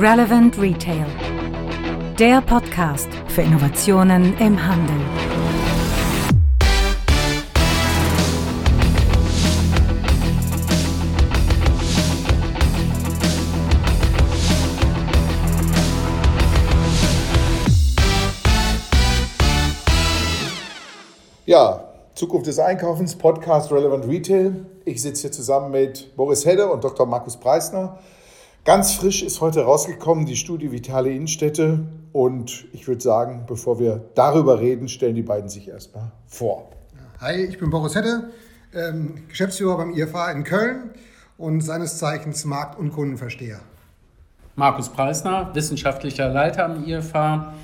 Relevant Retail. Der Podcast für Innovationen im Handel. Ja, Zukunft des Einkaufens, Podcast Relevant Retail. Ich sitze hier zusammen mit Boris Hedde und Dr. Markus Preisner. Ganz frisch ist heute rausgekommen die Studie Vitale Innenstädte. Und ich würde sagen, bevor wir darüber reden, stellen die beiden sich erstmal vor. Hi, ich bin Boris Hedde, ähm, Geschäftsführer beim IFA in Köln und seines Zeichens Markt- und Kundenversteher. Markus Preisner, wissenschaftlicher Leiter am IFA.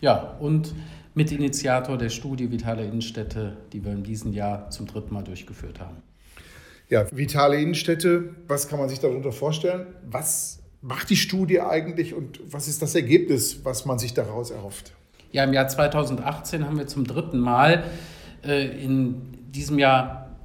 Ja, und Mitinitiator der Studie Vitale Innenstädte, die wir in diesem Jahr zum dritten Mal durchgeführt haben. Ja, vitale Innenstädte, was kann man sich darunter vorstellen? Was macht die Studie eigentlich und was ist das Ergebnis, was man sich daraus erhofft? Ja, im Jahr 2018 haben wir zum dritten Mal äh, in diesem Jahr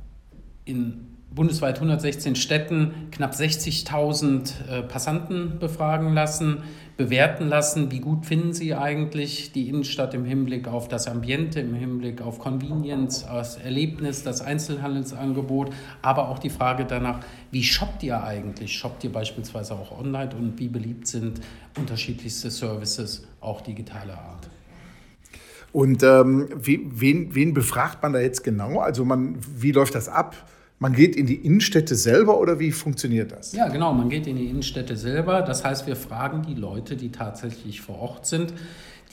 in bundesweit 116 Städten knapp 60.000 äh, Passanten befragen lassen, bewerten lassen, wie gut finden sie eigentlich die Innenstadt im Hinblick auf das Ambiente, im Hinblick auf Convenience, das Erlebnis, das Einzelhandelsangebot, aber auch die Frage danach, wie shoppt ihr eigentlich? Shoppt ihr beispielsweise auch online und wie beliebt sind unterschiedlichste Services, auch digitaler Art? Und ähm, wen, wen befragt man da jetzt genau? Also man, wie läuft das ab? Man geht in die Innenstädte selber oder wie funktioniert das? Ja, genau, man geht in die Innenstädte selber. Das heißt, wir fragen die Leute, die tatsächlich vor Ort sind,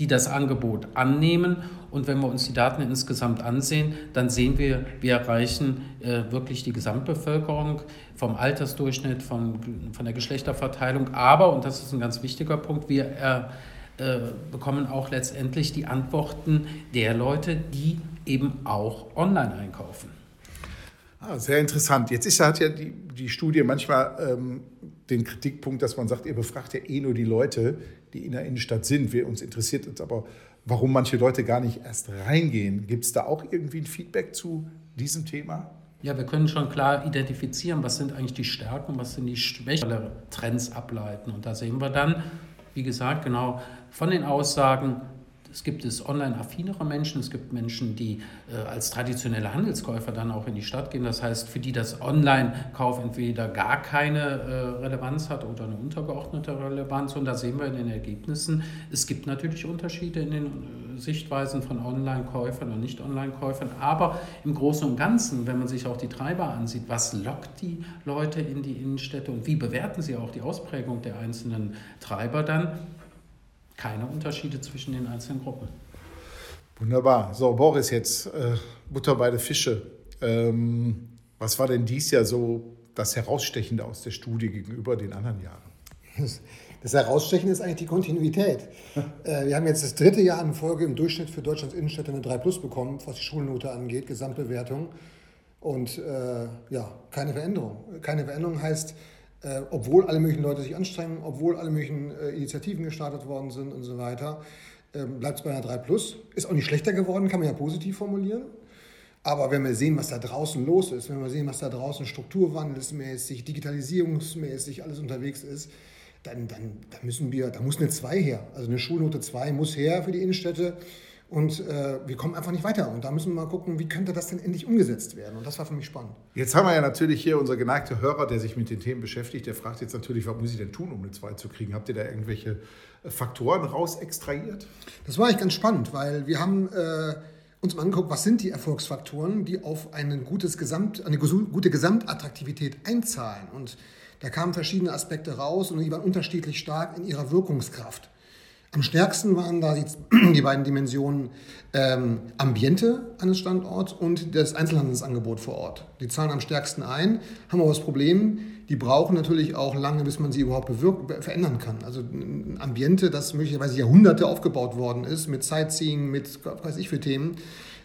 die das Angebot annehmen. Und wenn wir uns die Daten insgesamt ansehen, dann sehen wir, wir erreichen äh, wirklich die Gesamtbevölkerung vom Altersdurchschnitt, von, von der Geschlechterverteilung. Aber, und das ist ein ganz wichtiger Punkt, wir äh, äh, bekommen auch letztendlich die Antworten der Leute, die eben auch online einkaufen. Ah, sehr interessant. Jetzt ist, hat ja die, die Studie manchmal ähm, den Kritikpunkt, dass man sagt, ihr befragt ja eh nur die Leute, die in der Innenstadt sind. Wir, uns interessiert uns aber, warum manche Leute gar nicht erst reingehen. Gibt es da auch irgendwie ein Feedback zu diesem Thema? Ja, wir können schon klar identifizieren, was sind eigentlich die Stärken, was sind die Schwächen, Trends ableiten. Und da sehen wir dann, wie gesagt, genau von den Aussagen, es gibt es online-affinere Menschen, es gibt Menschen, die äh, als traditionelle Handelskäufer dann auch in die Stadt gehen. Das heißt, für die das Online-Kauf entweder gar keine äh, Relevanz hat oder eine untergeordnete Relevanz. Und da sehen wir in den Ergebnissen, es gibt natürlich Unterschiede in den äh, Sichtweisen von Online-Käufern und Nicht-Online-Käufern. Aber im Großen und Ganzen, wenn man sich auch die Treiber ansieht, was lockt die Leute in die Innenstädte und wie bewerten sie auch die Ausprägung der einzelnen Treiber dann, keine Unterschiede zwischen den einzelnen Gruppen. Wunderbar. So, Boris, jetzt äh, Butter bei den Fische. Ähm, was war denn dies Jahr so das Herausstechende aus der Studie gegenüber den anderen Jahren? Das Herausstechende ist eigentlich die Kontinuität. Äh, wir haben jetzt das dritte Jahr in Folge im Durchschnitt für Deutschlands Innenstädte eine 3 Plus bekommen, was die Schulnote angeht, Gesamtbewertung. Und äh, ja, keine Veränderung. Keine Veränderung heißt, äh, obwohl alle möglichen Leute sich anstrengen, obwohl alle möglichen äh, Initiativen gestartet worden sind und so weiter, äh, bleibt es bei einer 3 Plus. Ist auch nicht schlechter geworden, kann man ja positiv formulieren. Aber wenn wir sehen, was da draußen los ist, wenn wir sehen, was da draußen strukturwandelsmäßig, digitalisierungsmäßig alles unterwegs ist, dann, dann, dann müssen wir, da muss eine 2 her. Also eine Schulnote 2 muss her für die Innenstädte. Und äh, wir kommen einfach nicht weiter. Und da müssen wir mal gucken, wie könnte das denn endlich umgesetzt werden. Und das war für mich spannend. Jetzt haben wir ja natürlich hier unser geneigter Hörer, der sich mit den Themen beschäftigt. Der fragt jetzt natürlich, was muss ich denn tun, um eine 2 zu kriegen? Habt ihr da irgendwelche äh, Faktoren raus extrahiert? Das war eigentlich ganz spannend, weil wir haben äh, uns mal angeguckt, was sind die Erfolgsfaktoren, die auf eine, gutes Gesamt, eine gute Gesamtattraktivität einzahlen. Und da kamen verschiedene Aspekte raus und die waren unterschiedlich stark in ihrer Wirkungskraft. Am stärksten waren da die, die beiden Dimensionen ähm, Ambiente eines Standorts und das Einzelhandelsangebot vor Ort. Die zahlen am stärksten ein, haben aber das Problem, die brauchen natürlich auch lange, bis man sie überhaupt verändern kann. Also ein Ambiente, das möglicherweise Jahrhunderte aufgebaut worden ist, mit Sightseeing, mit was weiß ich für Themen,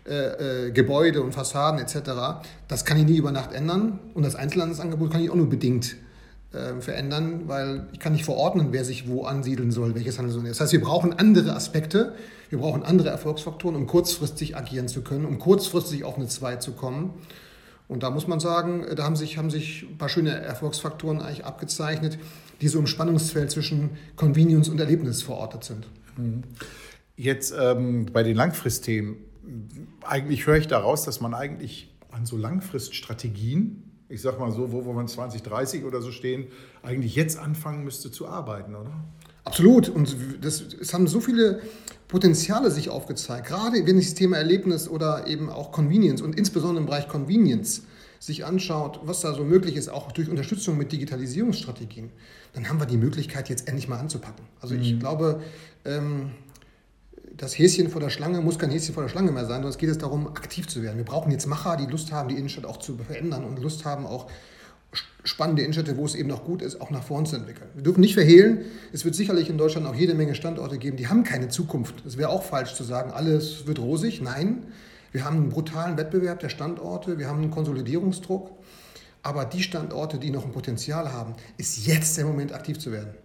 äh, äh, Gebäude und Fassaden etc., das kann ich nie über Nacht ändern und das Einzelhandelsangebot kann ich auch nur bedingt äh, verändern, weil ich kann nicht verordnen, wer sich wo ansiedeln soll, welches Handelsunternehmen. Das heißt, wir brauchen andere Aspekte, wir brauchen andere Erfolgsfaktoren, um kurzfristig agieren zu können, um kurzfristig auf eine 2 zu kommen. Und da muss man sagen, da haben sich, haben sich ein paar schöne Erfolgsfaktoren eigentlich abgezeichnet, die so im Spannungsfeld zwischen Convenience und Erlebnis verortet sind. Mhm. Jetzt ähm, bei den Langfristthemen, eigentlich höre ich daraus, dass man eigentlich an so Langfriststrategien, ich sag mal so, wo, wo man 2030 oder so stehen, eigentlich jetzt anfangen müsste zu arbeiten, oder? Absolut. Und das, es haben so viele Potenziale sich aufgezeigt, gerade wenn ich das Thema Erlebnis oder eben auch Convenience und insbesondere im Bereich Convenience sich anschaut, was da so möglich ist, auch durch Unterstützung mit Digitalisierungsstrategien, dann haben wir die Möglichkeit, jetzt endlich mal anzupacken. Also ich mhm. glaube, ähm, das Häschen vor der Schlange muss kein Häschen vor der Schlange mehr sein, sondern es geht es darum, aktiv zu werden. Wir brauchen jetzt Macher, die Lust haben, die Innenstadt auch zu verändern und Lust haben, auch spannende Innenstädte, wo es eben noch gut ist, auch nach vorn zu entwickeln. Wir dürfen nicht verhehlen, es wird sicherlich in Deutschland auch jede Menge Standorte geben, die haben keine Zukunft. Es wäre auch falsch zu sagen, alles wird rosig. Nein, wir haben einen brutalen Wettbewerb der Standorte, wir haben einen Konsolidierungsdruck. Aber die Standorte, die noch ein Potenzial haben, ist jetzt der Moment, aktiv zu werden.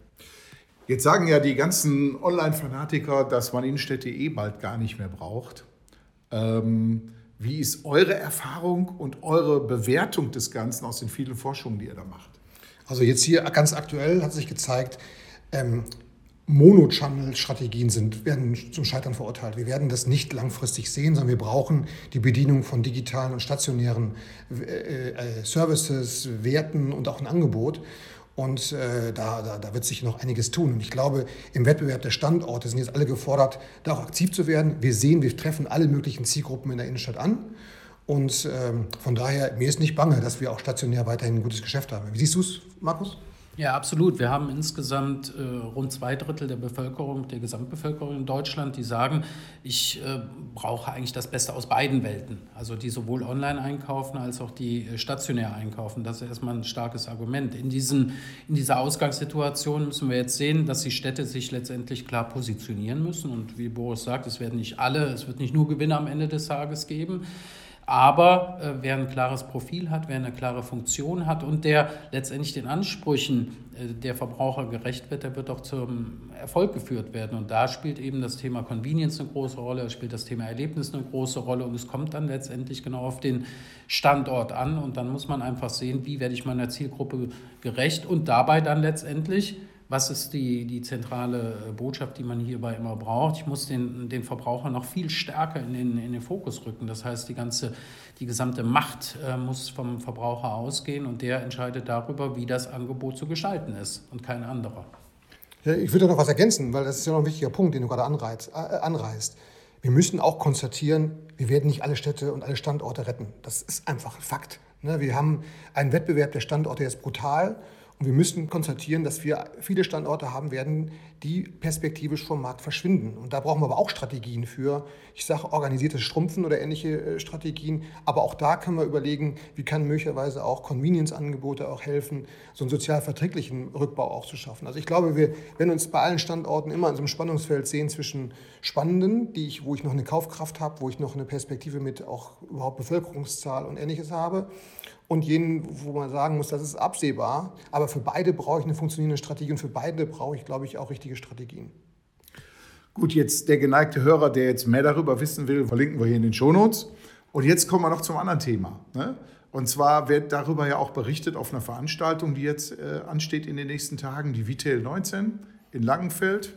Jetzt sagen ja die ganzen Online-Fanatiker, dass man Innenstädte eh bald gar nicht mehr braucht. Ähm, wie ist eure Erfahrung und eure Bewertung des Ganzen aus den vielen Forschungen, die ihr da macht? Also jetzt hier ganz aktuell hat sich gezeigt, ähm, Mono-Channel-Strategien werden zum Scheitern verurteilt. Wir werden das nicht langfristig sehen, sondern wir brauchen die Bedienung von digitalen und stationären äh, äh, Services, Werten und auch ein Angebot. Und äh, da, da, da, wird sich noch einiges tun. Und ich glaube, im Wettbewerb der Standorte sind jetzt alle gefordert, da auch aktiv zu werden. Wir sehen, wir treffen alle möglichen Zielgruppen in der Innenstadt an. Und ähm, von daher, mir ist nicht bange, dass wir auch stationär weiterhin ein gutes Geschäft haben. Wie siehst du es, Markus? Ja, absolut. Wir haben insgesamt äh, rund zwei Drittel der Bevölkerung, der Gesamtbevölkerung in Deutschland, die sagen, ich äh, brauche eigentlich das Beste aus beiden Welten. Also die sowohl online einkaufen als auch die äh, stationär einkaufen. Das ist erstmal ein starkes Argument. In, diesen, in dieser Ausgangssituation müssen wir jetzt sehen, dass die Städte sich letztendlich klar positionieren müssen. Und wie Boris sagt, es werden nicht alle, es wird nicht nur Gewinne am Ende des Tages geben. Aber äh, wer ein klares Profil hat, wer eine klare Funktion hat und der letztendlich den Ansprüchen äh, der Verbraucher gerecht wird, der wird auch zum Erfolg geführt werden. Und da spielt eben das Thema Convenience eine große Rolle, spielt das Thema Erlebnis eine große Rolle und es kommt dann letztendlich genau auf den Standort an. Und dann muss man einfach sehen, wie werde ich meiner Zielgruppe gerecht und dabei dann letztendlich was ist die, die zentrale äh, Botschaft, die man hierbei immer braucht? Ich muss den, den Verbraucher noch viel stärker in den, in den Fokus rücken. Das heißt, die, ganze, die gesamte Macht äh, muss vom Verbraucher ausgehen und der entscheidet darüber, wie das Angebot zu gestalten ist und kein anderer. Ich würde noch was ergänzen, weil das ist ja noch ein wichtiger Punkt, den du gerade anreizt, äh, anreißt. Wir müssen auch konstatieren, wir werden nicht alle Städte und alle Standorte retten. Das ist einfach ein Fakt. Ne? Wir haben einen Wettbewerb der Standorte jetzt brutal. Und wir müssen konstatieren, dass wir viele Standorte haben werden, die perspektivisch vom Markt verschwinden. Und da brauchen wir aber auch Strategien für, ich sage organisiertes Schrumpfen oder ähnliche äh, Strategien. Aber auch da können wir überlegen, wie kann möglicherweise auch Convenience-Angebote auch helfen, so einen sozial verträglichen Rückbau auch zu schaffen. Also ich glaube, wir werden uns bei allen Standorten immer in so einem Spannungsfeld sehen zwischen spannenden, die ich, wo ich noch eine Kaufkraft habe, wo ich noch eine Perspektive mit auch überhaupt Bevölkerungszahl und ähnliches habe und jenen, wo man sagen muss, das ist absehbar. Aber für beide brauche ich eine funktionierende Strategie und für beide brauche ich, glaube ich, auch richtige Strategien. Gut, jetzt der geneigte Hörer, der jetzt mehr darüber wissen will, verlinken wir hier in den Shownotes. Und jetzt kommen wir noch zum anderen Thema. Ne? Und zwar wird darüber ja auch berichtet auf einer Veranstaltung, die jetzt äh, ansteht in den nächsten Tagen, die Vitel 19 in Langenfeld.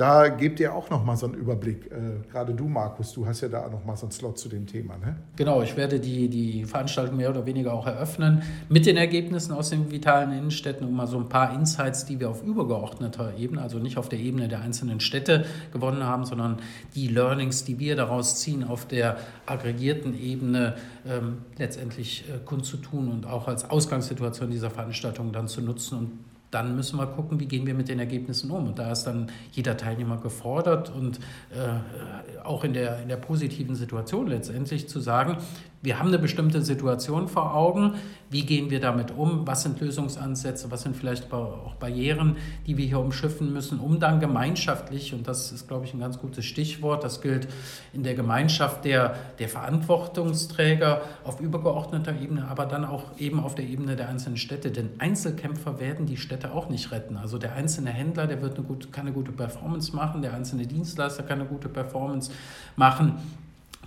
Da gebt ihr auch noch mal so einen Überblick. Äh, gerade du, Markus, du hast ja da noch mal so einen Slot zu dem Thema. Ne? Genau, ich werde die, die Veranstaltung mehr oder weniger auch eröffnen mit den Ergebnissen aus den vitalen Innenstädten und mal so ein paar Insights, die wir auf übergeordneter Ebene, also nicht auf der Ebene der einzelnen Städte gewonnen haben, sondern die Learnings, die wir daraus ziehen, auf der aggregierten Ebene ähm, letztendlich äh, kundzutun und auch als Ausgangssituation dieser Veranstaltung dann zu nutzen und dann müssen wir gucken, wie gehen wir mit den Ergebnissen um. Und da ist dann jeder Teilnehmer gefordert und äh, auch in der, in der positiven Situation letztendlich zu sagen, wir haben eine bestimmte Situation vor Augen. Wie gehen wir damit um? Was sind Lösungsansätze? Was sind vielleicht auch Barrieren, die wir hier umschiffen müssen, um dann gemeinschaftlich, und das ist, glaube ich, ein ganz gutes Stichwort, das gilt in der Gemeinschaft der, der Verantwortungsträger auf übergeordneter Ebene, aber dann auch eben auf der Ebene der einzelnen Städte. Denn Einzelkämpfer werden die Städte auch nicht retten. Also der einzelne Händler, der wird eine gute, keine gute Performance machen, der einzelne Dienstleister kann eine gute Performance machen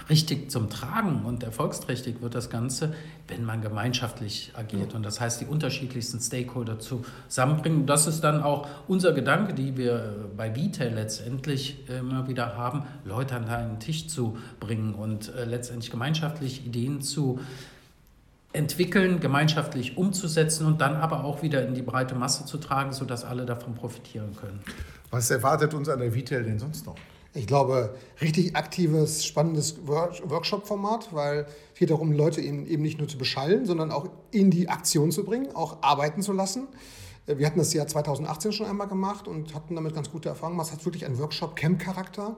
richtig zum Tragen und erfolgsträchtig wird das Ganze, wenn man gemeinschaftlich agiert. Und das heißt, die unterschiedlichsten Stakeholder zusammenbringen. Das ist dann auch unser Gedanke, die wir bei Vitae letztendlich immer wieder haben, Leute an einen Tisch zu bringen und äh, letztendlich gemeinschaftlich Ideen zu entwickeln, gemeinschaftlich umzusetzen und dann aber auch wieder in die breite Masse zu tragen, sodass alle davon profitieren können. Was erwartet uns an der Vitel denn sonst noch? Ich glaube, richtig aktives, spannendes Workshop-Format, weil es geht darum, Leute eben, nicht nur zu beschallen, sondern auch in die Aktion zu bringen, auch arbeiten zu lassen. Wir hatten das Jahr 2018 schon einmal gemacht und hatten damit ganz gute Erfahrungen. Es hat wirklich einen Workshop-Camp-Charakter.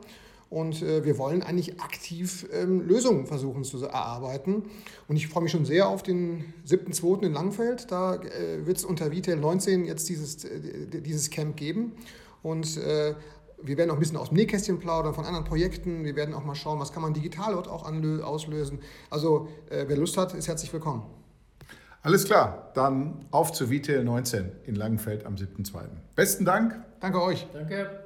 Und äh, wir wollen eigentlich aktiv ähm, Lösungen versuchen zu erarbeiten. Und ich freue mich schon sehr auf den 7.2. in Langfeld. Da äh, wird es unter Vitel 19 jetzt dieses, äh, dieses Camp geben. Und äh, wir werden auch ein bisschen aus dem Nähkästchen plaudern von anderen Projekten. Wir werden auch mal schauen, was kann man digital dort auch auslösen. Also äh, wer Lust hat, ist herzlich willkommen. Alles klar, dann auf zu Vitel 19 in Langenfeld am 7.2. Besten Dank. Danke euch. Danke.